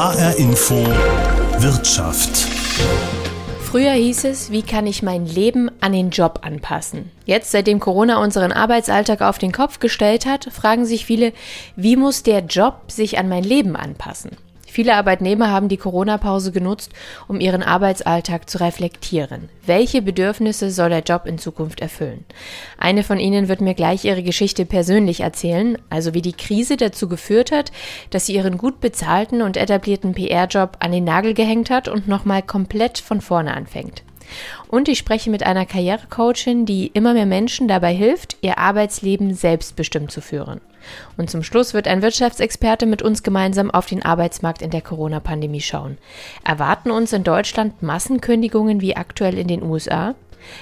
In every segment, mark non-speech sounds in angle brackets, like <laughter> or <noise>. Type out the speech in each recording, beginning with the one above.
HR Info Wirtschaft. Früher hieß es, wie kann ich mein Leben an den Job anpassen? Jetzt, seitdem Corona unseren Arbeitsalltag auf den Kopf gestellt hat, fragen sich viele, wie muss der Job sich an mein Leben anpassen? Viele Arbeitnehmer haben die Corona-Pause genutzt, um ihren Arbeitsalltag zu reflektieren. Welche Bedürfnisse soll der Job in Zukunft erfüllen? Eine von ihnen wird mir gleich ihre Geschichte persönlich erzählen, also wie die Krise dazu geführt hat, dass sie ihren gut bezahlten und etablierten PR-Job an den Nagel gehängt hat und nochmal komplett von vorne anfängt. Und ich spreche mit einer Karrierecoachin, die immer mehr Menschen dabei hilft, ihr Arbeitsleben selbstbestimmt zu führen. Und zum Schluss wird ein Wirtschaftsexperte mit uns gemeinsam auf den Arbeitsmarkt in der Corona-Pandemie schauen. Erwarten uns in Deutschland Massenkündigungen wie aktuell in den USA?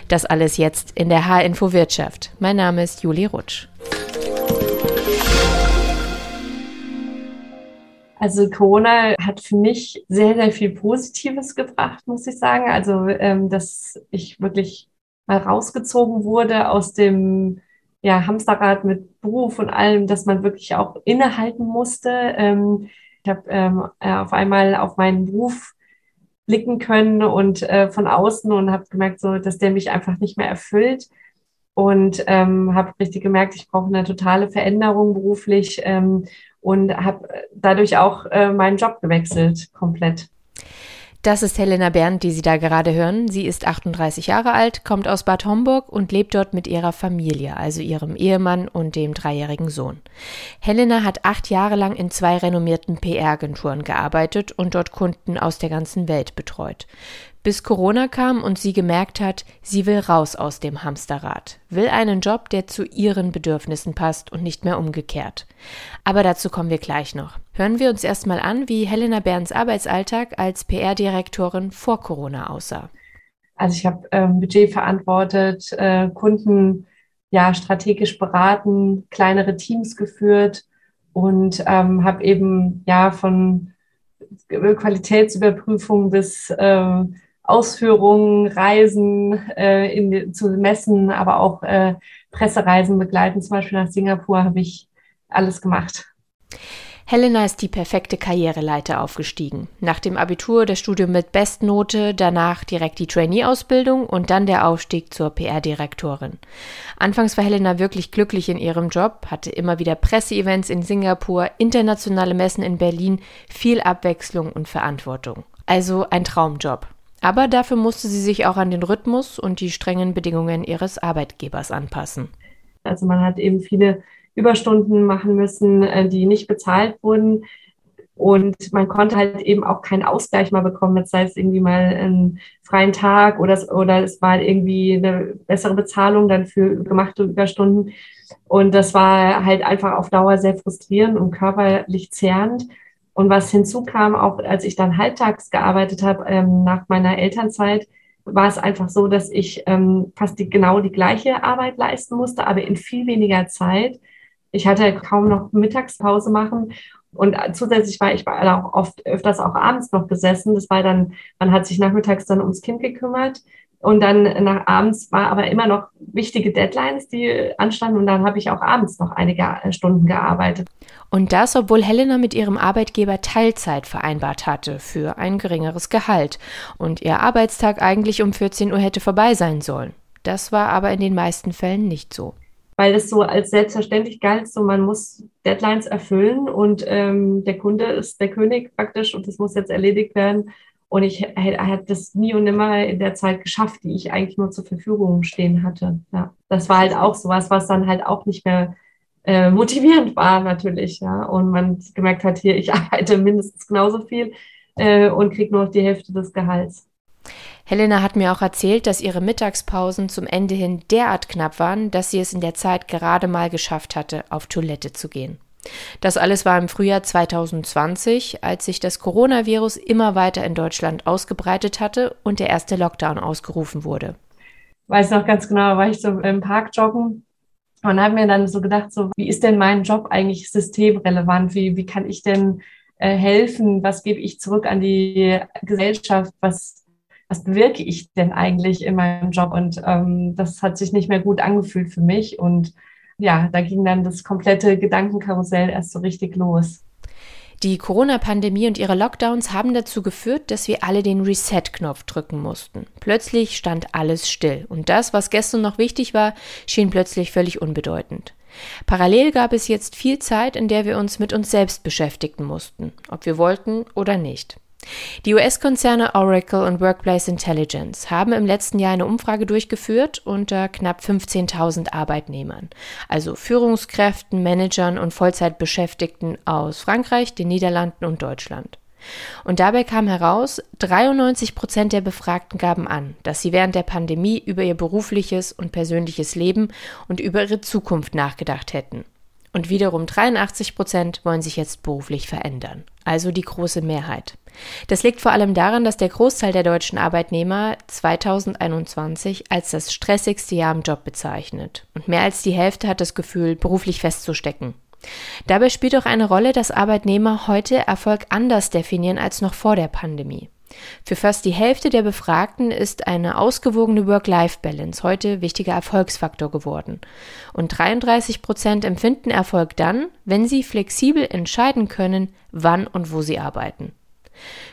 Das alles jetzt in der H-Info Wirtschaft. Mein Name ist Juli Rutsch. Also Corona hat für mich sehr, sehr viel Positives gebracht, muss ich sagen. Also, ähm, dass ich wirklich mal rausgezogen wurde aus dem ja, Hamsterrad mit Beruf und allem, dass man wirklich auch innehalten musste. Ähm, ich habe ähm, äh, auf einmal auf meinen Beruf blicken können und äh, von außen und habe gemerkt, so, dass der mich einfach nicht mehr erfüllt und ähm, habe richtig gemerkt, ich brauche eine totale Veränderung beruflich ähm, und habe dadurch auch äh, meinen Job gewechselt komplett. Das ist Helena Berndt, die Sie da gerade hören. Sie ist 38 Jahre alt, kommt aus Bad Homburg und lebt dort mit ihrer Familie, also ihrem Ehemann und dem dreijährigen Sohn. Helena hat acht Jahre lang in zwei renommierten PR-Agenturen gearbeitet und dort Kunden aus der ganzen Welt betreut bis Corona kam und sie gemerkt hat, sie will raus aus dem Hamsterrad, will einen Job, der zu ihren Bedürfnissen passt und nicht mehr umgekehrt. Aber dazu kommen wir gleich noch. Hören wir uns erstmal an, wie Helena Bernds Arbeitsalltag als PR-Direktorin vor Corona aussah. Also ich habe ähm, Budget verantwortet, äh, Kunden ja strategisch beraten, kleinere Teams geführt und ähm, habe eben ja von Qualitätsüberprüfung bis ähm, Ausführungen, Reisen äh, in, zu Messen, aber auch äh, Pressereisen begleiten, zum Beispiel nach Singapur, habe ich alles gemacht. Helena ist die perfekte Karriereleiter aufgestiegen. Nach dem Abitur das Studium mit Bestnote, danach direkt die Trainee-Ausbildung und dann der Aufstieg zur PR-Direktorin. Anfangs war Helena wirklich glücklich in ihrem Job, hatte immer wieder Presseevents in Singapur, internationale Messen in Berlin, viel Abwechslung und Verantwortung. Also ein Traumjob. Aber dafür musste sie sich auch an den Rhythmus und die strengen Bedingungen ihres Arbeitgebers anpassen. Also man hat eben viele Überstunden machen müssen, äh, die nicht bezahlt wurden. Und man konnte halt eben auch keinen Ausgleich mal bekommen, sei es irgendwie mal einen freien Tag oder, oder es war irgendwie eine bessere Bezahlung dann für gemachte Überstunden. Und das war halt einfach auf Dauer sehr frustrierend und körperlich zehrend. Und was hinzukam, auch als ich dann halbtags gearbeitet habe, ähm, nach meiner Elternzeit, war es einfach so, dass ich ähm, fast die, genau die gleiche Arbeit leisten musste, aber in viel weniger Zeit. Ich hatte kaum noch Mittagspause machen und zusätzlich war ich auch oft öfters auch abends noch gesessen. Das war dann, man hat sich nachmittags dann ums Kind gekümmert und dann nach abends war aber immer noch wichtige Deadlines, die anstanden. Und dann habe ich auch abends noch einige äh, Stunden gearbeitet. Und das, obwohl Helena mit ihrem Arbeitgeber Teilzeit vereinbart hatte für ein geringeres Gehalt und ihr Arbeitstag eigentlich um 14 Uhr hätte vorbei sein sollen. Das war aber in den meisten Fällen nicht so. Weil es so als selbstverständlich galt, so man muss Deadlines erfüllen und ähm, der Kunde ist der König praktisch und das muss jetzt erledigt werden. Und ich hätte das nie und nimmer in der Zeit geschafft, die ich eigentlich nur zur Verfügung stehen hatte. Ja, das war halt auch sowas, was dann halt auch nicht mehr äh, motivierend war natürlich. Ja, und man gemerkt hat, hier, ich <laughs> arbeite mindestens genauso viel äh, und kriege nur noch die Hälfte des Gehalts. Helena hat mir auch erzählt, dass ihre Mittagspausen zum Ende hin derart knapp waren, dass sie es in der Zeit gerade mal geschafft hatte, auf Toilette zu gehen. Das alles war im Frühjahr 2020, als sich das Coronavirus immer weiter in Deutschland ausgebreitet hatte und der erste Lockdown ausgerufen wurde. Weiß noch ganz genau, war ich so im Park joggen und habe mir dann so gedacht, so wie ist denn mein Job eigentlich systemrelevant? Wie, wie kann ich denn äh, helfen? Was gebe ich zurück an die Gesellschaft? Was, was bewirke ich denn eigentlich in meinem Job? Und ähm, das hat sich nicht mehr gut angefühlt für mich und ja, da ging dann das komplette Gedankenkarussell erst so richtig los. Die Corona-Pandemie und ihre Lockdowns haben dazu geführt, dass wir alle den Reset-Knopf drücken mussten. Plötzlich stand alles still und das, was gestern noch wichtig war, schien plötzlich völlig unbedeutend. Parallel gab es jetzt viel Zeit, in der wir uns mit uns selbst beschäftigen mussten, ob wir wollten oder nicht. Die US-Konzerne Oracle und Workplace Intelligence haben im letzten Jahr eine Umfrage durchgeführt unter knapp 15.000 Arbeitnehmern, also Führungskräften, Managern und Vollzeitbeschäftigten aus Frankreich, den Niederlanden und Deutschland. Und dabei kam heraus, 93 Prozent der Befragten gaben an, dass sie während der Pandemie über ihr berufliches und persönliches Leben und über ihre Zukunft nachgedacht hätten. Und wiederum 83 Prozent wollen sich jetzt beruflich verändern, also die große Mehrheit. Das liegt vor allem daran, dass der Großteil der deutschen Arbeitnehmer 2021 als das stressigste Jahr im Job bezeichnet. Und mehr als die Hälfte hat das Gefühl, beruflich festzustecken. Dabei spielt auch eine Rolle, dass Arbeitnehmer heute Erfolg anders definieren als noch vor der Pandemie. Für fast die Hälfte der Befragten ist eine ausgewogene Work-Life-Balance heute wichtiger Erfolgsfaktor geworden. Und 33 Prozent empfinden Erfolg dann, wenn sie flexibel entscheiden können, wann und wo sie arbeiten.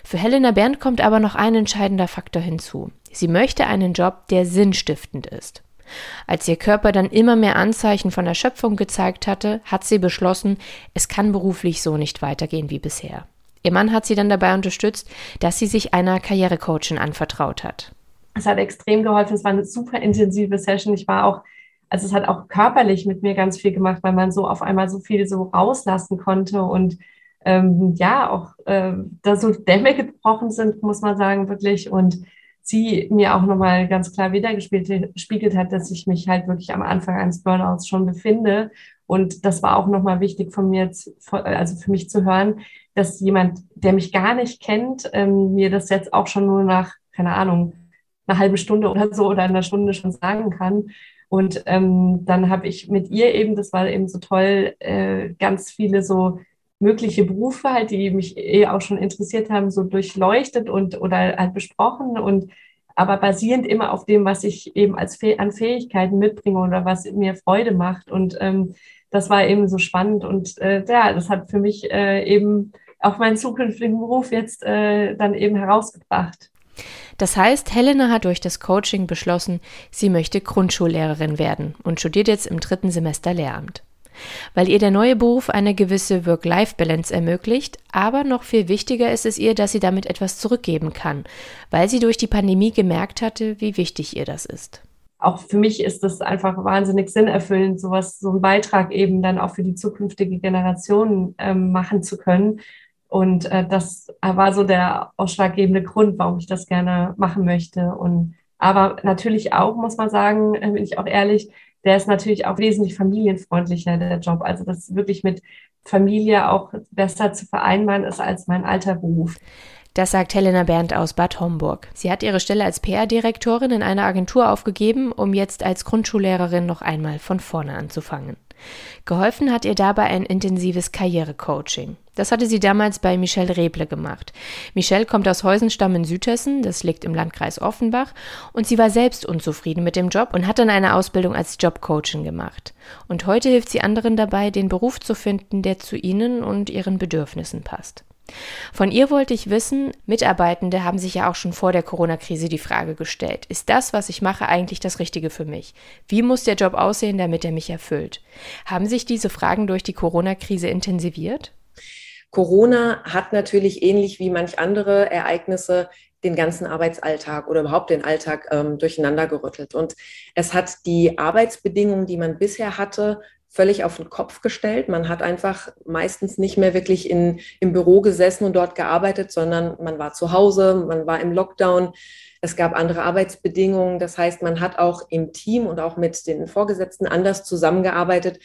Für Helena Berndt kommt aber noch ein entscheidender Faktor hinzu. Sie möchte einen Job, der sinnstiftend ist. Als ihr Körper dann immer mehr Anzeichen von Erschöpfung gezeigt hatte, hat sie beschlossen, es kann beruflich so nicht weitergehen wie bisher. Ihr Mann hat sie dann dabei unterstützt, dass sie sich einer Karrierecoachin anvertraut hat. Es hat extrem geholfen. Es war eine super intensive Session. Ich war auch, also es hat auch körperlich mit mir ganz viel gemacht, weil man so auf einmal so viel so rauslassen konnte und ähm, ja, auch äh, da so Dämme gebrochen sind, muss man sagen, wirklich. Und sie mir auch nochmal ganz klar wiedergespiegelt hat, dass ich mich halt wirklich am Anfang eines Burnouts schon befinde. Und das war auch nochmal wichtig von mir, also für mich zu hören, dass jemand, der mich gar nicht kennt, ähm, mir das jetzt auch schon nur nach, keine Ahnung, einer halben Stunde oder so oder einer Stunde schon sagen kann. Und ähm, dann habe ich mit ihr eben, das war eben so toll, äh, ganz viele so mögliche Berufe halt, die mich eh auch schon interessiert haben, so durchleuchtet und oder halt besprochen und aber basierend immer auf dem, was ich eben als an Fähigkeiten mitbringe oder was mir Freude macht. Und ähm, das war eben so spannend und äh, ja, das hat für mich äh, eben auch meinen zukünftigen Beruf jetzt äh, dann eben herausgebracht. Das heißt, Helena hat durch das Coaching beschlossen, sie möchte Grundschullehrerin werden und studiert jetzt im dritten Semester Lehramt weil ihr der neue Beruf eine gewisse Work-Life-Balance ermöglicht, aber noch viel wichtiger ist es ihr, dass sie damit etwas zurückgeben kann, weil sie durch die Pandemie gemerkt hatte, wie wichtig ihr das ist. Auch für mich ist das einfach wahnsinnig sinnerfüllend, sowas, so einen Beitrag eben dann auch für die zukünftige Generation ähm, machen zu können. Und äh, das war so der ausschlaggebende Grund, warum ich das gerne machen möchte. Und aber natürlich auch, muss man sagen, äh, bin ich auch ehrlich, der ist natürlich auch wesentlich familienfreundlicher, der Job. Also das wirklich mit Familie auch besser zu vereinbaren ist als mein alter Beruf. Das sagt Helena Berndt aus Bad Homburg. Sie hat ihre Stelle als PR-Direktorin in einer Agentur aufgegeben, um jetzt als Grundschullehrerin noch einmal von vorne anzufangen. Geholfen hat ihr dabei ein intensives Karrierecoaching. Das hatte sie damals bei Michelle Reble gemacht. Michelle kommt aus Heusenstamm in Südhessen, das liegt im Landkreis Offenbach, und sie war selbst unzufrieden mit dem Job und hat dann eine Ausbildung als Jobcoachin gemacht. Und heute hilft sie anderen dabei, den Beruf zu finden, der zu ihnen und ihren Bedürfnissen passt. Von ihr wollte ich wissen, Mitarbeitende haben sich ja auch schon vor der Corona-Krise die Frage gestellt, ist das, was ich mache, eigentlich das Richtige für mich? Wie muss der Job aussehen, damit er mich erfüllt? Haben sich diese Fragen durch die Corona-Krise intensiviert? Corona hat natürlich ähnlich wie manch andere Ereignisse den ganzen Arbeitsalltag oder überhaupt den Alltag ähm, durcheinander gerüttelt. Und es hat die Arbeitsbedingungen, die man bisher hatte, völlig auf den Kopf gestellt. Man hat einfach meistens nicht mehr wirklich in, im Büro gesessen und dort gearbeitet, sondern man war zu Hause, man war im Lockdown. Es gab andere Arbeitsbedingungen. Das heißt, man hat auch im Team und auch mit den Vorgesetzten anders zusammengearbeitet.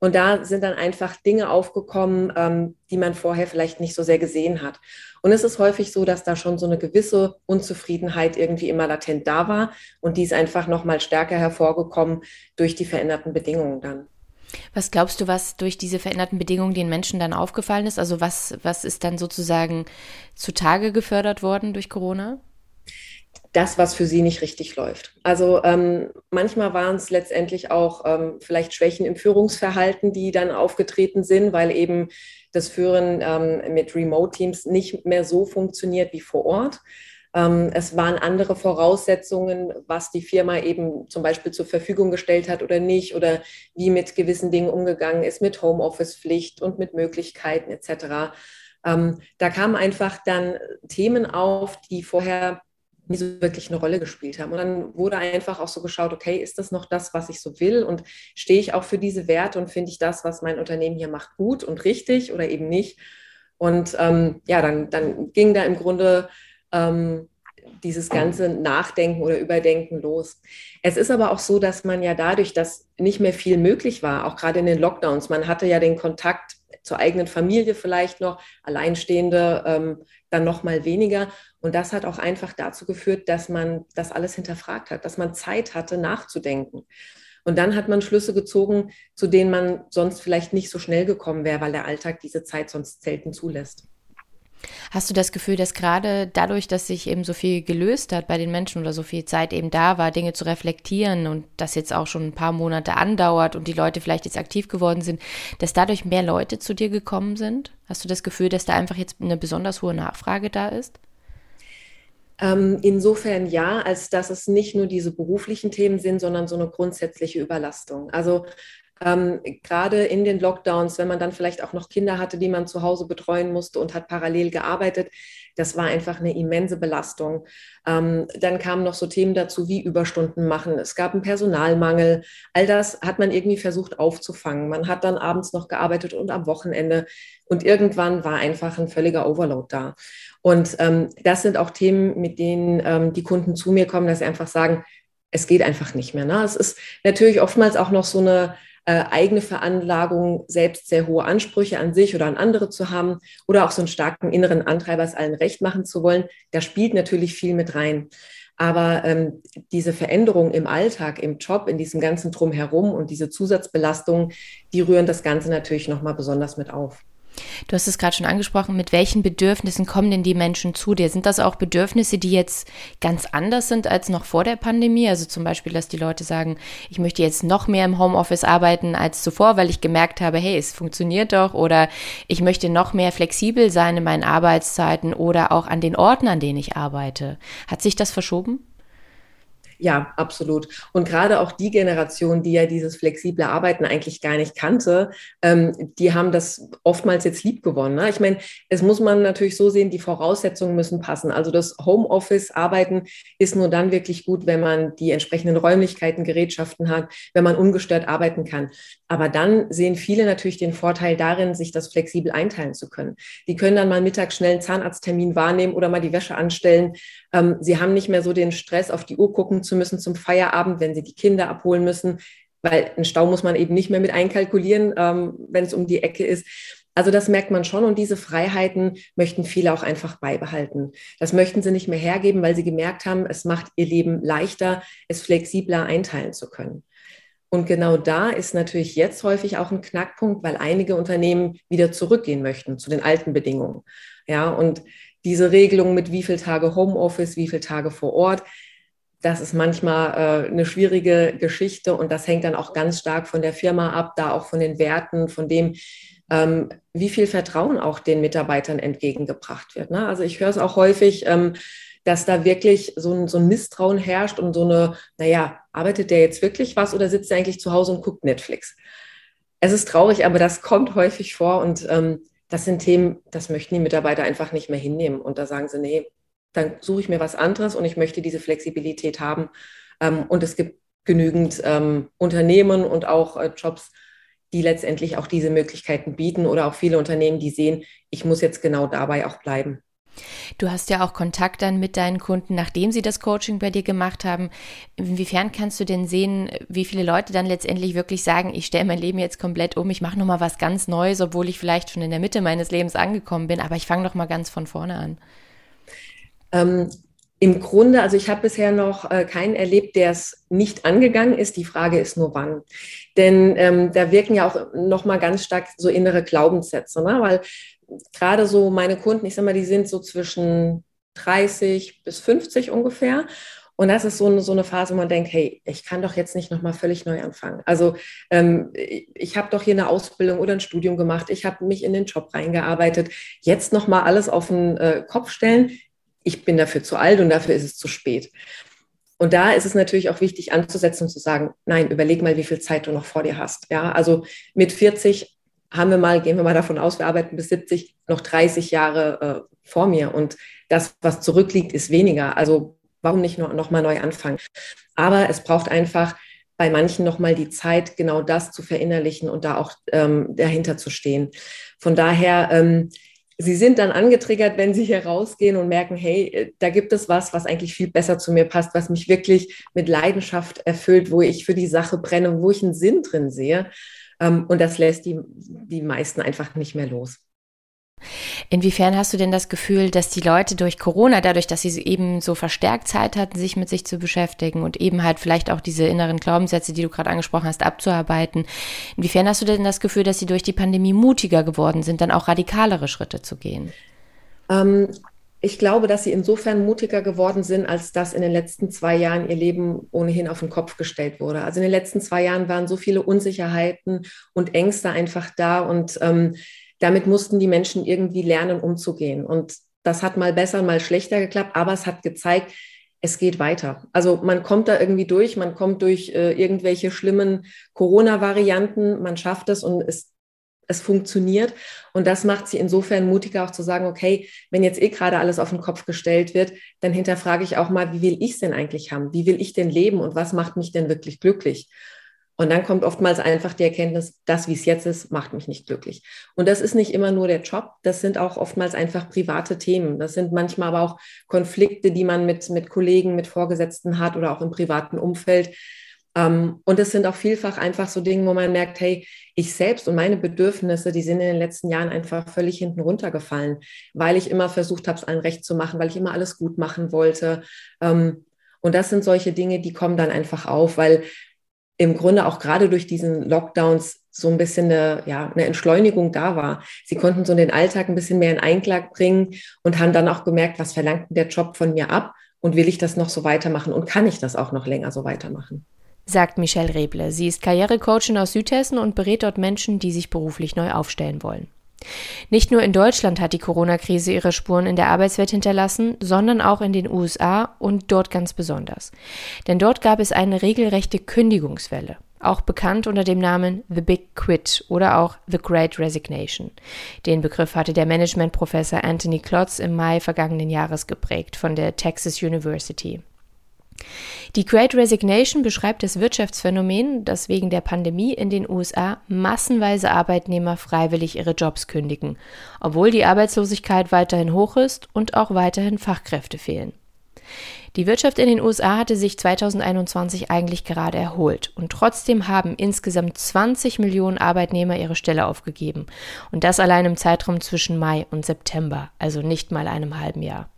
Und da sind dann einfach Dinge aufgekommen, ähm, die man vorher vielleicht nicht so sehr gesehen hat. Und es ist häufig so, dass da schon so eine gewisse Unzufriedenheit irgendwie immer latent da war. Und die ist einfach noch mal stärker hervorgekommen durch die veränderten Bedingungen dann. Was glaubst du, was durch diese veränderten Bedingungen den Menschen dann aufgefallen ist? Also was, was ist dann sozusagen zutage gefördert worden durch Corona? das, was für sie nicht richtig läuft. Also ähm, manchmal waren es letztendlich auch ähm, vielleicht Schwächen im Führungsverhalten, die dann aufgetreten sind, weil eben das Führen ähm, mit Remote-Teams nicht mehr so funktioniert wie vor Ort. Ähm, es waren andere Voraussetzungen, was die Firma eben zum Beispiel zur Verfügung gestellt hat oder nicht oder wie mit gewissen Dingen umgegangen ist, mit Homeoffice-Pflicht und mit Möglichkeiten etc. Ähm, da kamen einfach dann Themen auf, die vorher nie so wirklich eine Rolle gespielt haben. Und dann wurde einfach auch so geschaut, okay, ist das noch das, was ich so will? Und stehe ich auch für diese Werte und finde ich das, was mein Unternehmen hier macht, gut und richtig oder eben nicht? Und ähm, ja, dann, dann ging da im Grunde ähm, dieses ganze Nachdenken oder Überdenken los. Es ist aber auch so, dass man ja dadurch, dass nicht mehr viel möglich war, auch gerade in den Lockdowns, man hatte ja den Kontakt zur eigenen Familie vielleicht noch, Alleinstehende ähm, dann noch mal weniger. Und das hat auch einfach dazu geführt, dass man das alles hinterfragt hat, dass man Zeit hatte, nachzudenken. Und dann hat man Schlüsse gezogen, zu denen man sonst vielleicht nicht so schnell gekommen wäre, weil der Alltag diese Zeit sonst selten zulässt. Hast du das Gefühl, dass gerade dadurch, dass sich eben so viel gelöst hat bei den Menschen oder so viel Zeit eben da war, Dinge zu reflektieren und das jetzt auch schon ein paar Monate andauert und die Leute vielleicht jetzt aktiv geworden sind, dass dadurch mehr Leute zu dir gekommen sind? Hast du das Gefühl, dass da einfach jetzt eine besonders hohe Nachfrage da ist? Ähm, insofern ja, als dass es nicht nur diese beruflichen Themen sind, sondern so eine grundsätzliche Überlastung. Also ähm, gerade in den Lockdowns, wenn man dann vielleicht auch noch Kinder hatte, die man zu Hause betreuen musste und hat parallel gearbeitet, das war einfach eine immense Belastung. Ähm, dann kamen noch so Themen dazu wie Überstunden machen. Es gab einen Personalmangel. All das hat man irgendwie versucht aufzufangen. Man hat dann abends noch gearbeitet und am Wochenende. Und irgendwann war einfach ein völliger Overload da. Und ähm, das sind auch Themen, mit denen ähm, die Kunden zu mir kommen, dass sie einfach sagen, es geht einfach nicht mehr. Ne? Es ist natürlich oftmals auch noch so eine äh, eigene Veranlagung, selbst sehr hohe Ansprüche an sich oder an andere zu haben oder auch so einen starken inneren Antreiber, es allen recht machen zu wollen, da spielt natürlich viel mit rein. Aber ähm, diese Veränderung im Alltag, im Job, in diesem ganzen Drumherum und diese Zusatzbelastungen, die rühren das Ganze natürlich nochmal besonders mit auf. Du hast es gerade schon angesprochen, mit welchen Bedürfnissen kommen denn die Menschen zu dir? Sind das auch Bedürfnisse, die jetzt ganz anders sind als noch vor der Pandemie? Also zum Beispiel, dass die Leute sagen, ich möchte jetzt noch mehr im Homeoffice arbeiten als zuvor, weil ich gemerkt habe, hey, es funktioniert doch. Oder ich möchte noch mehr flexibel sein in meinen Arbeitszeiten oder auch an den Orten, an denen ich arbeite. Hat sich das verschoben? Ja, absolut. Und gerade auch die Generation, die ja dieses flexible Arbeiten eigentlich gar nicht kannte, ähm, die haben das oftmals jetzt lieb gewonnen. Ne? Ich meine, es muss man natürlich so sehen, die Voraussetzungen müssen passen. Also das Homeoffice-Arbeiten ist nur dann wirklich gut, wenn man die entsprechenden Räumlichkeiten, Gerätschaften hat, wenn man ungestört arbeiten kann. Aber dann sehen viele natürlich den Vorteil darin, sich das flexibel einteilen zu können. Die können dann mal mittags schnell einen Zahnarzttermin wahrnehmen oder mal die Wäsche anstellen. Ähm, sie haben nicht mehr so den Stress, auf die Uhr gucken zu müssen zum Feierabend, wenn sie die Kinder abholen müssen, weil einen Stau muss man eben nicht mehr mit einkalkulieren, ähm, wenn es um die Ecke ist. Also das merkt man schon und diese Freiheiten möchten viele auch einfach beibehalten. Das möchten sie nicht mehr hergeben, weil sie gemerkt haben, es macht ihr Leben leichter, es flexibler einteilen zu können. Und genau da ist natürlich jetzt häufig auch ein Knackpunkt, weil einige Unternehmen wieder zurückgehen möchten zu den alten Bedingungen. Ja, und diese Regelung mit wie viele Tage Homeoffice, wie viele Tage vor Ort, das ist manchmal äh, eine schwierige Geschichte und das hängt dann auch ganz stark von der Firma ab, da auch von den Werten, von dem, ähm, wie viel Vertrauen auch den Mitarbeitern entgegengebracht wird. Ne? Also ich höre es auch häufig, ähm, dass da wirklich so ein, so ein Misstrauen herrscht und so eine, naja, arbeitet der jetzt wirklich was oder sitzt er eigentlich zu Hause und guckt Netflix? Es ist traurig, aber das kommt häufig vor und ähm, das sind Themen, das möchten die Mitarbeiter einfach nicht mehr hinnehmen. Und da sagen sie, nee, dann suche ich mir was anderes und ich möchte diese Flexibilität haben. Ähm, und es gibt genügend ähm, Unternehmen und auch äh, Jobs, die letztendlich auch diese Möglichkeiten bieten oder auch viele Unternehmen, die sehen, ich muss jetzt genau dabei auch bleiben. Du hast ja auch Kontakt dann mit deinen Kunden, nachdem sie das Coaching bei dir gemacht haben. Inwiefern kannst du denn sehen, wie viele Leute dann letztendlich wirklich sagen, ich stelle mein Leben jetzt komplett um, ich mache nochmal was ganz Neues, obwohl ich vielleicht schon in der Mitte meines Lebens angekommen bin, aber ich fange doch mal ganz von vorne an. Ähm, Im Grunde, also ich habe bisher noch äh, keinen erlebt, der es nicht angegangen ist. Die Frage ist nur wann. Denn ähm, da wirken ja auch nochmal ganz stark so innere Glaubenssätze, ne? weil gerade so meine Kunden, ich sag mal, die sind so zwischen 30 bis 50 ungefähr. Und das ist so eine, so eine Phase, wo man denkt, hey, ich kann doch jetzt nicht nochmal völlig neu anfangen. Also ähm, ich habe doch hier eine Ausbildung oder ein Studium gemacht, ich habe mich in den Job reingearbeitet. Jetzt nochmal alles auf den äh, Kopf stellen. Ich bin dafür zu alt und dafür ist es zu spät. Und da ist es natürlich auch wichtig anzusetzen und zu sagen, nein, überleg mal, wie viel Zeit du noch vor dir hast. Ja, also mit 40 haben wir mal, gehen wir mal davon aus, wir arbeiten bis 70, noch 30 Jahre äh, vor mir. Und das, was zurückliegt, ist weniger. Also warum nicht noch, noch mal neu anfangen? Aber es braucht einfach bei manchen noch mal die Zeit, genau das zu verinnerlichen und da auch ähm, dahinter zu stehen. Von daher, ähm, Sie sind dann angetriggert, wenn Sie hier rausgehen und merken, hey, äh, da gibt es was, was eigentlich viel besser zu mir passt, was mich wirklich mit Leidenschaft erfüllt, wo ich für die Sache brenne, wo ich einen Sinn drin sehe. Ähm, und das lässt die, die meisten einfach nicht mehr los. Inwiefern hast du denn das Gefühl, dass die Leute durch Corona, dadurch, dass sie eben so verstärkt Zeit hatten, sich mit sich zu beschäftigen und eben halt vielleicht auch diese inneren Glaubenssätze, die du gerade angesprochen hast, abzuarbeiten, inwiefern hast du denn das Gefühl, dass sie durch die Pandemie mutiger geworden sind, dann auch radikalere Schritte zu gehen? Ähm, ich glaube, dass sie insofern mutiger geworden sind, als dass in den letzten zwei Jahren ihr Leben ohnehin auf den Kopf gestellt wurde. Also in den letzten zwei Jahren waren so viele Unsicherheiten und Ängste einfach da und ähm, damit mussten die Menschen irgendwie lernen, umzugehen. Und das hat mal besser, mal schlechter geklappt, aber es hat gezeigt, es geht weiter. Also man kommt da irgendwie durch, man kommt durch äh, irgendwelche schlimmen Corona-Varianten, man schafft es und es, es funktioniert. Und das macht sie insofern mutiger auch zu sagen, okay, wenn jetzt eh gerade alles auf den Kopf gestellt wird, dann hinterfrage ich auch mal, wie will ich es denn eigentlich haben? Wie will ich denn leben und was macht mich denn wirklich glücklich? Und dann kommt oftmals einfach die Erkenntnis, das, wie es jetzt ist, macht mich nicht glücklich. Und das ist nicht immer nur der Job, das sind auch oftmals einfach private Themen. Das sind manchmal aber auch Konflikte, die man mit, mit Kollegen, mit Vorgesetzten hat oder auch im privaten Umfeld. Ähm, und es sind auch vielfach einfach so Dinge, wo man merkt, hey, ich selbst und meine Bedürfnisse, die sind in den letzten Jahren einfach völlig hinten runtergefallen, weil ich immer versucht habe, es allen recht zu machen, weil ich immer alles gut machen wollte. Ähm, und das sind solche Dinge, die kommen dann einfach auf, weil im Grunde auch gerade durch diesen Lockdowns so ein bisschen eine, ja, eine Entschleunigung da war. Sie konnten so den Alltag ein bisschen mehr in Einklang bringen und haben dann auch gemerkt, was verlangt der Job von mir ab und will ich das noch so weitermachen und kann ich das auch noch länger so weitermachen? Sagt Michelle Reble. Sie ist Karrierecoachin aus Südhessen und berät dort Menschen, die sich beruflich neu aufstellen wollen. Nicht nur in Deutschland hat die Corona-Krise ihre Spuren in der Arbeitswelt hinterlassen, sondern auch in den USA und dort ganz besonders. Denn dort gab es eine regelrechte Kündigungswelle, auch bekannt unter dem Namen The Big Quit oder auch The Great Resignation. Den Begriff hatte der Managementprofessor Anthony Klotz im Mai vergangenen Jahres geprägt von der Texas University. Die Great Resignation beschreibt das Wirtschaftsphänomen, dass wegen der Pandemie in den USA massenweise Arbeitnehmer freiwillig ihre Jobs kündigen, obwohl die Arbeitslosigkeit weiterhin hoch ist und auch weiterhin Fachkräfte fehlen. Die Wirtschaft in den USA hatte sich 2021 eigentlich gerade erholt und trotzdem haben insgesamt 20 Millionen Arbeitnehmer ihre Stelle aufgegeben und das allein im Zeitraum zwischen Mai und September, also nicht mal einem halben Jahr.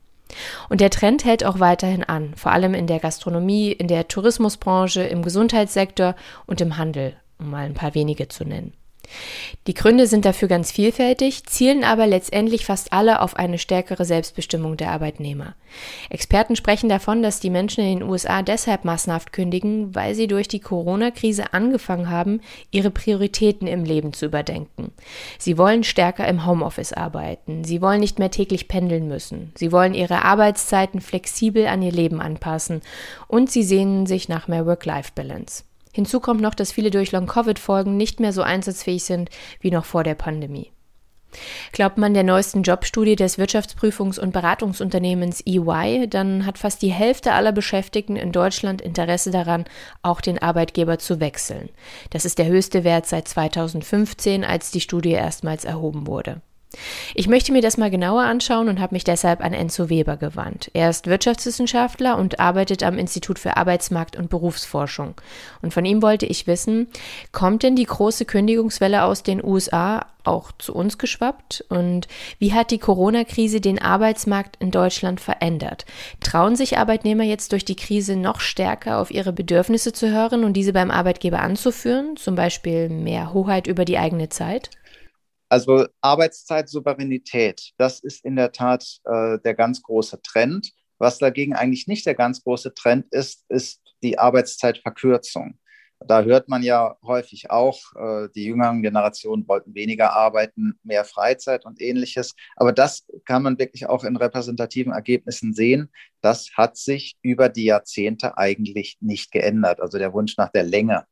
Und der Trend hält auch weiterhin an, vor allem in der Gastronomie, in der Tourismusbranche, im Gesundheitssektor und im Handel, um mal ein paar wenige zu nennen. Die Gründe sind dafür ganz vielfältig, zielen aber letztendlich fast alle auf eine stärkere Selbstbestimmung der Arbeitnehmer. Experten sprechen davon, dass die Menschen in den USA deshalb massenhaft kündigen, weil sie durch die Corona-Krise angefangen haben, ihre Prioritäten im Leben zu überdenken. Sie wollen stärker im Homeoffice arbeiten, sie wollen nicht mehr täglich pendeln müssen, sie wollen ihre Arbeitszeiten flexibel an ihr Leben anpassen und sie sehnen sich nach mehr Work-Life-Balance. Hinzu kommt noch, dass viele durch Long-Covid-Folgen nicht mehr so einsatzfähig sind wie noch vor der Pandemie. Glaubt man der neuesten Jobstudie des Wirtschaftsprüfungs- und Beratungsunternehmens EY, dann hat fast die Hälfte aller Beschäftigten in Deutschland Interesse daran, auch den Arbeitgeber zu wechseln. Das ist der höchste Wert seit 2015, als die Studie erstmals erhoben wurde. Ich möchte mir das mal genauer anschauen und habe mich deshalb an Enzo Weber gewandt. Er ist Wirtschaftswissenschaftler und arbeitet am Institut für Arbeitsmarkt und Berufsforschung. Und von ihm wollte ich wissen, kommt denn die große Kündigungswelle aus den USA auch zu uns geschwappt? Und wie hat die Corona-Krise den Arbeitsmarkt in Deutschland verändert? Trauen sich Arbeitnehmer jetzt durch die Krise noch stärker auf ihre Bedürfnisse zu hören und diese beim Arbeitgeber anzuführen? Zum Beispiel mehr Hoheit über die eigene Zeit? Also Arbeitszeitsouveränität, das ist in der Tat äh, der ganz große Trend. Was dagegen eigentlich nicht der ganz große Trend ist, ist die Arbeitszeitverkürzung. Da hört man ja häufig auch, äh, die jüngeren Generationen wollten weniger arbeiten, mehr Freizeit und ähnliches. Aber das kann man wirklich auch in repräsentativen Ergebnissen sehen. Das hat sich über die Jahrzehnte eigentlich nicht geändert. Also der Wunsch nach der Länge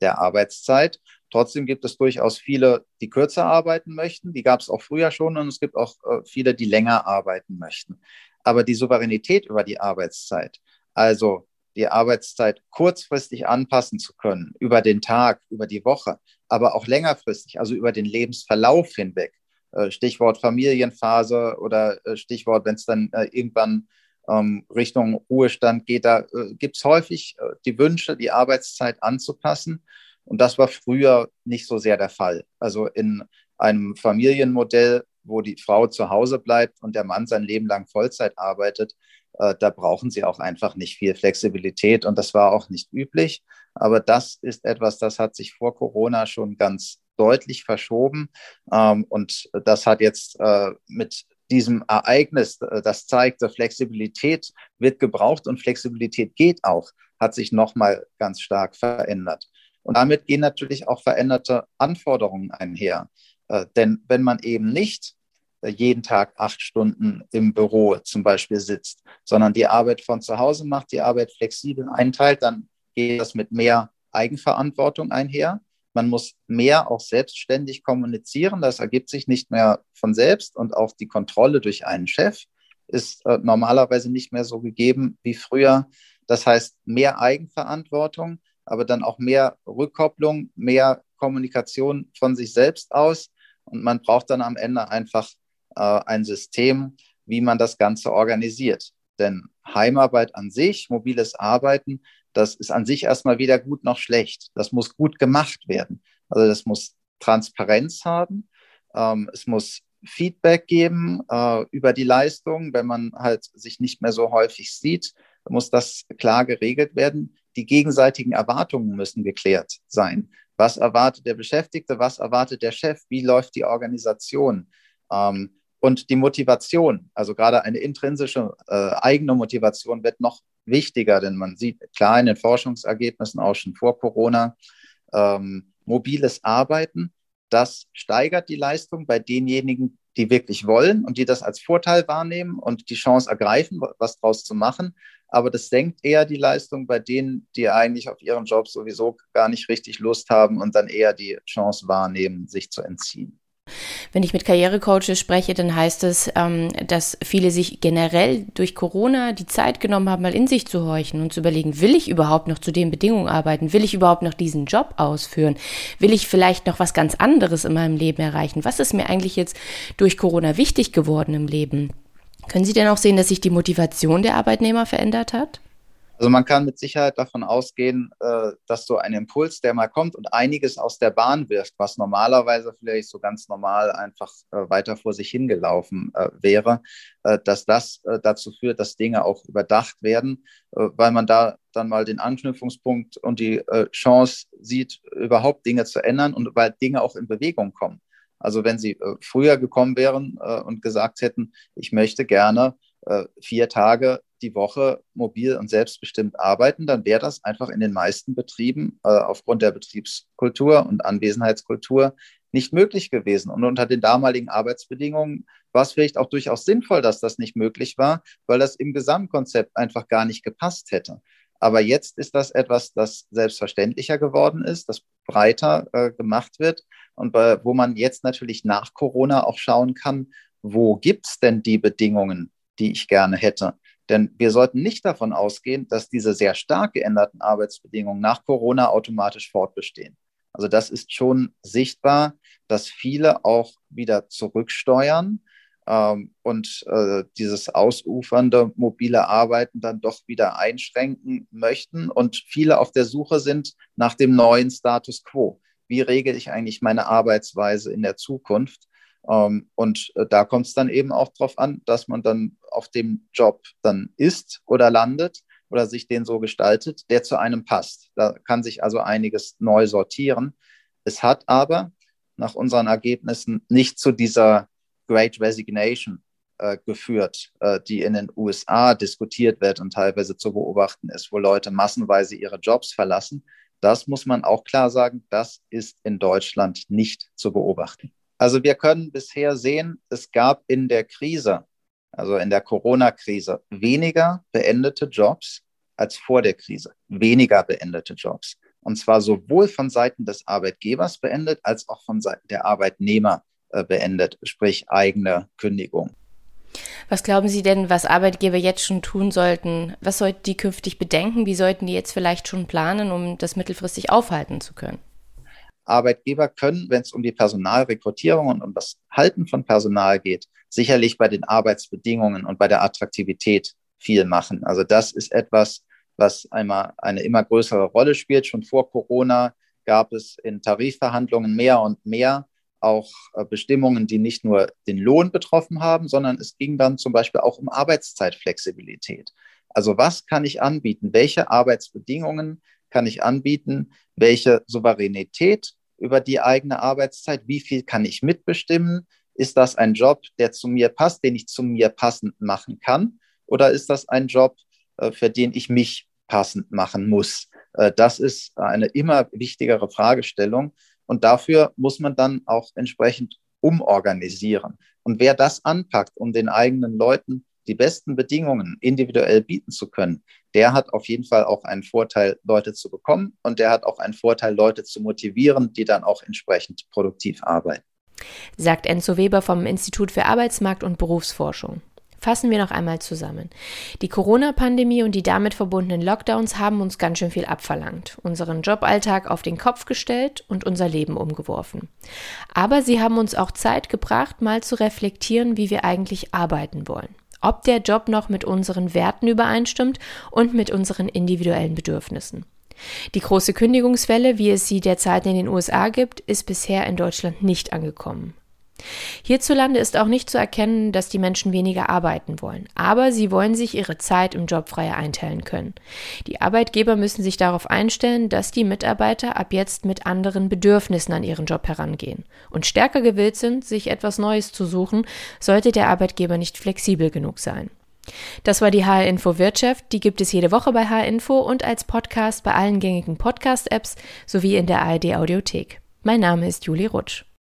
der Arbeitszeit. Trotzdem gibt es durchaus viele, die kürzer arbeiten möchten. Die gab es auch früher schon und es gibt auch äh, viele, die länger arbeiten möchten. Aber die Souveränität über die Arbeitszeit, also die Arbeitszeit kurzfristig anpassen zu können, über den Tag, über die Woche, aber auch längerfristig, also über den Lebensverlauf hinweg. Äh, Stichwort Familienphase oder äh, Stichwort, wenn es dann äh, irgendwann ähm, Richtung Ruhestand geht, da gibt es häufig die Wünsche, die Arbeitszeit anzupassen. Und das war früher nicht so sehr der Fall. Also in einem Familienmodell, wo die Frau zu Hause bleibt und der Mann sein Leben lang Vollzeit arbeitet, äh, da brauchen sie auch einfach nicht viel Flexibilität und das war auch nicht üblich. Aber das ist etwas, das hat sich vor Corona schon ganz deutlich verschoben ähm, und das hat jetzt äh, mit diesem Ereignis, äh, das zeigte, Flexibilität wird gebraucht und Flexibilität geht auch, hat sich nochmal ganz stark verändert. Und damit gehen natürlich auch veränderte Anforderungen einher. Denn wenn man eben nicht jeden Tag acht Stunden im Büro zum Beispiel sitzt, sondern die Arbeit von zu Hause macht, die Arbeit flexibel einteilt, dann geht das mit mehr Eigenverantwortung einher. Man muss mehr auch selbstständig kommunizieren. Das ergibt sich nicht mehr von selbst und auch die Kontrolle durch einen Chef ist äh, normalerweise nicht mehr so gegeben wie früher. Das heißt, mehr Eigenverantwortung, aber dann auch mehr Rückkopplung, mehr Kommunikation von sich selbst aus. Und man braucht dann am Ende einfach äh, ein System, wie man das Ganze organisiert. Denn Heimarbeit an sich, mobiles Arbeiten, das ist an sich erstmal weder gut noch schlecht. Das muss gut gemacht werden. Also das muss Transparenz haben. Ähm, es muss Feedback geben äh, über die Leistung. Wenn man halt sich nicht mehr so häufig sieht, muss das klar geregelt werden. Die gegenseitigen Erwartungen müssen geklärt sein. Was erwartet der Beschäftigte? Was erwartet der Chef? Wie läuft die Organisation? Ähm, und die Motivation, also gerade eine intrinsische äh, eigene Motivation wird noch wichtiger, denn man sieht klar in den Forschungsergebnissen auch schon vor Corona, ähm, mobiles Arbeiten, das steigert die Leistung bei denjenigen, die wirklich wollen und die das als Vorteil wahrnehmen und die Chance ergreifen, was draus zu machen. Aber das senkt eher die Leistung bei denen, die eigentlich auf ihren Job sowieso gar nicht richtig Lust haben und dann eher die Chance wahrnehmen, sich zu entziehen. Wenn ich mit Karrierecoaches spreche, dann heißt es, ähm, dass viele sich generell durch Corona die Zeit genommen haben, mal in sich zu horchen und zu überlegen, will ich überhaupt noch zu den Bedingungen arbeiten? Will ich überhaupt noch diesen Job ausführen? Will ich vielleicht noch was ganz anderes in meinem Leben erreichen? Was ist mir eigentlich jetzt durch Corona wichtig geworden im Leben? Können Sie denn auch sehen, dass sich die Motivation der Arbeitnehmer verändert hat? Also man kann mit Sicherheit davon ausgehen, äh, dass so ein Impuls, der mal kommt und einiges aus der Bahn wirft, was normalerweise vielleicht so ganz normal einfach äh, weiter vor sich hingelaufen äh, wäre, dass das dazu führt, dass Dinge auch überdacht werden, weil man da dann mal den Anknüpfungspunkt und die Chance sieht, überhaupt Dinge zu ändern und weil Dinge auch in Bewegung kommen. Also wenn Sie früher gekommen wären und gesagt hätten, ich möchte gerne vier Tage die Woche mobil und selbstbestimmt arbeiten, dann wäre das einfach in den meisten Betrieben äh, aufgrund der Betriebskultur und Anwesenheitskultur nicht möglich gewesen. Und unter den damaligen Arbeitsbedingungen war es vielleicht auch durchaus sinnvoll, dass das nicht möglich war, weil das im Gesamtkonzept einfach gar nicht gepasst hätte. Aber jetzt ist das etwas, das selbstverständlicher geworden ist, das breiter äh, gemacht wird und bei, wo man jetzt natürlich nach Corona auch schauen kann, wo gibt es denn die Bedingungen, die ich gerne hätte? Denn wir sollten nicht davon ausgehen, dass diese sehr stark geänderten Arbeitsbedingungen nach Corona automatisch fortbestehen. Also das ist schon sichtbar, dass viele auch wieder zurücksteuern ähm, und äh, dieses ausufernde mobile Arbeiten dann doch wieder einschränken möchten und viele auf der Suche sind nach dem neuen Status quo. Wie regel ich eigentlich meine Arbeitsweise in der Zukunft? Ähm, und äh, da kommt es dann eben auch darauf an, dass man dann auf dem Job dann ist oder landet oder sich den so gestaltet, der zu einem passt. Da kann sich also einiges neu sortieren. Es hat aber nach unseren Ergebnissen nicht zu dieser Great Resignation äh, geführt, äh, die in den USA diskutiert wird und teilweise zu beobachten ist, wo Leute massenweise ihre Jobs verlassen. Das muss man auch klar sagen, das ist in Deutschland nicht zu beobachten. Also wir können bisher sehen, es gab in der Krise, also in der Corona-Krise, weniger beendete Jobs als vor der Krise. Weniger beendete Jobs. Und zwar sowohl von Seiten des Arbeitgebers beendet, als auch von Seiten der Arbeitnehmer äh, beendet, sprich eigene Kündigung. Was glauben Sie denn, was Arbeitgeber jetzt schon tun sollten? Was sollten die künftig bedenken? Wie sollten die jetzt vielleicht schon planen, um das mittelfristig aufhalten zu können? Arbeitgeber können, wenn es um die Personalrekrutierung und um das Halten von Personal geht, sicherlich bei den Arbeitsbedingungen und bei der Attraktivität viel machen. Also das ist etwas, was einmal eine immer größere Rolle spielt. Schon vor Corona gab es in Tarifverhandlungen mehr und mehr auch äh, Bestimmungen, die nicht nur den Lohn betroffen haben, sondern es ging dann zum Beispiel auch um Arbeitszeitflexibilität. Also was kann ich anbieten? Welche Arbeitsbedingungen kann ich anbieten? Welche Souveränität über die eigene Arbeitszeit? Wie viel kann ich mitbestimmen? Ist das ein Job, der zu mir passt, den ich zu mir passend machen kann? Oder ist das ein Job, äh, für den ich mich passend machen muss? Äh, das ist eine immer wichtigere Fragestellung. Und dafür muss man dann auch entsprechend umorganisieren. Und wer das anpackt, um den eigenen Leuten die besten Bedingungen individuell bieten zu können, der hat auf jeden Fall auch einen Vorteil, Leute zu bekommen und der hat auch einen Vorteil, Leute zu motivieren, die dann auch entsprechend produktiv arbeiten. Sagt Enzo Weber vom Institut für Arbeitsmarkt und Berufsforschung. Fassen wir noch einmal zusammen. Die Corona-Pandemie und die damit verbundenen Lockdowns haben uns ganz schön viel abverlangt, unseren Joballtag auf den Kopf gestellt und unser Leben umgeworfen. Aber sie haben uns auch Zeit gebracht, mal zu reflektieren, wie wir eigentlich arbeiten wollen. Ob der Job noch mit unseren Werten übereinstimmt und mit unseren individuellen Bedürfnissen. Die große Kündigungswelle, wie es sie derzeit in den USA gibt, ist bisher in Deutschland nicht angekommen. Hierzulande ist auch nicht zu erkennen, dass die Menschen weniger arbeiten wollen, aber sie wollen sich ihre Zeit im Job freier einteilen können. Die Arbeitgeber müssen sich darauf einstellen, dass die Mitarbeiter ab jetzt mit anderen Bedürfnissen an ihren Job herangehen und stärker gewillt sind, sich etwas Neues zu suchen, sollte der Arbeitgeber nicht flexibel genug sein. Das war die HR Info Wirtschaft. Die gibt es jede Woche bei HR Info und als Podcast bei allen gängigen Podcast-Apps sowie in der ARD Audiothek. Mein Name ist Julie Rutsch.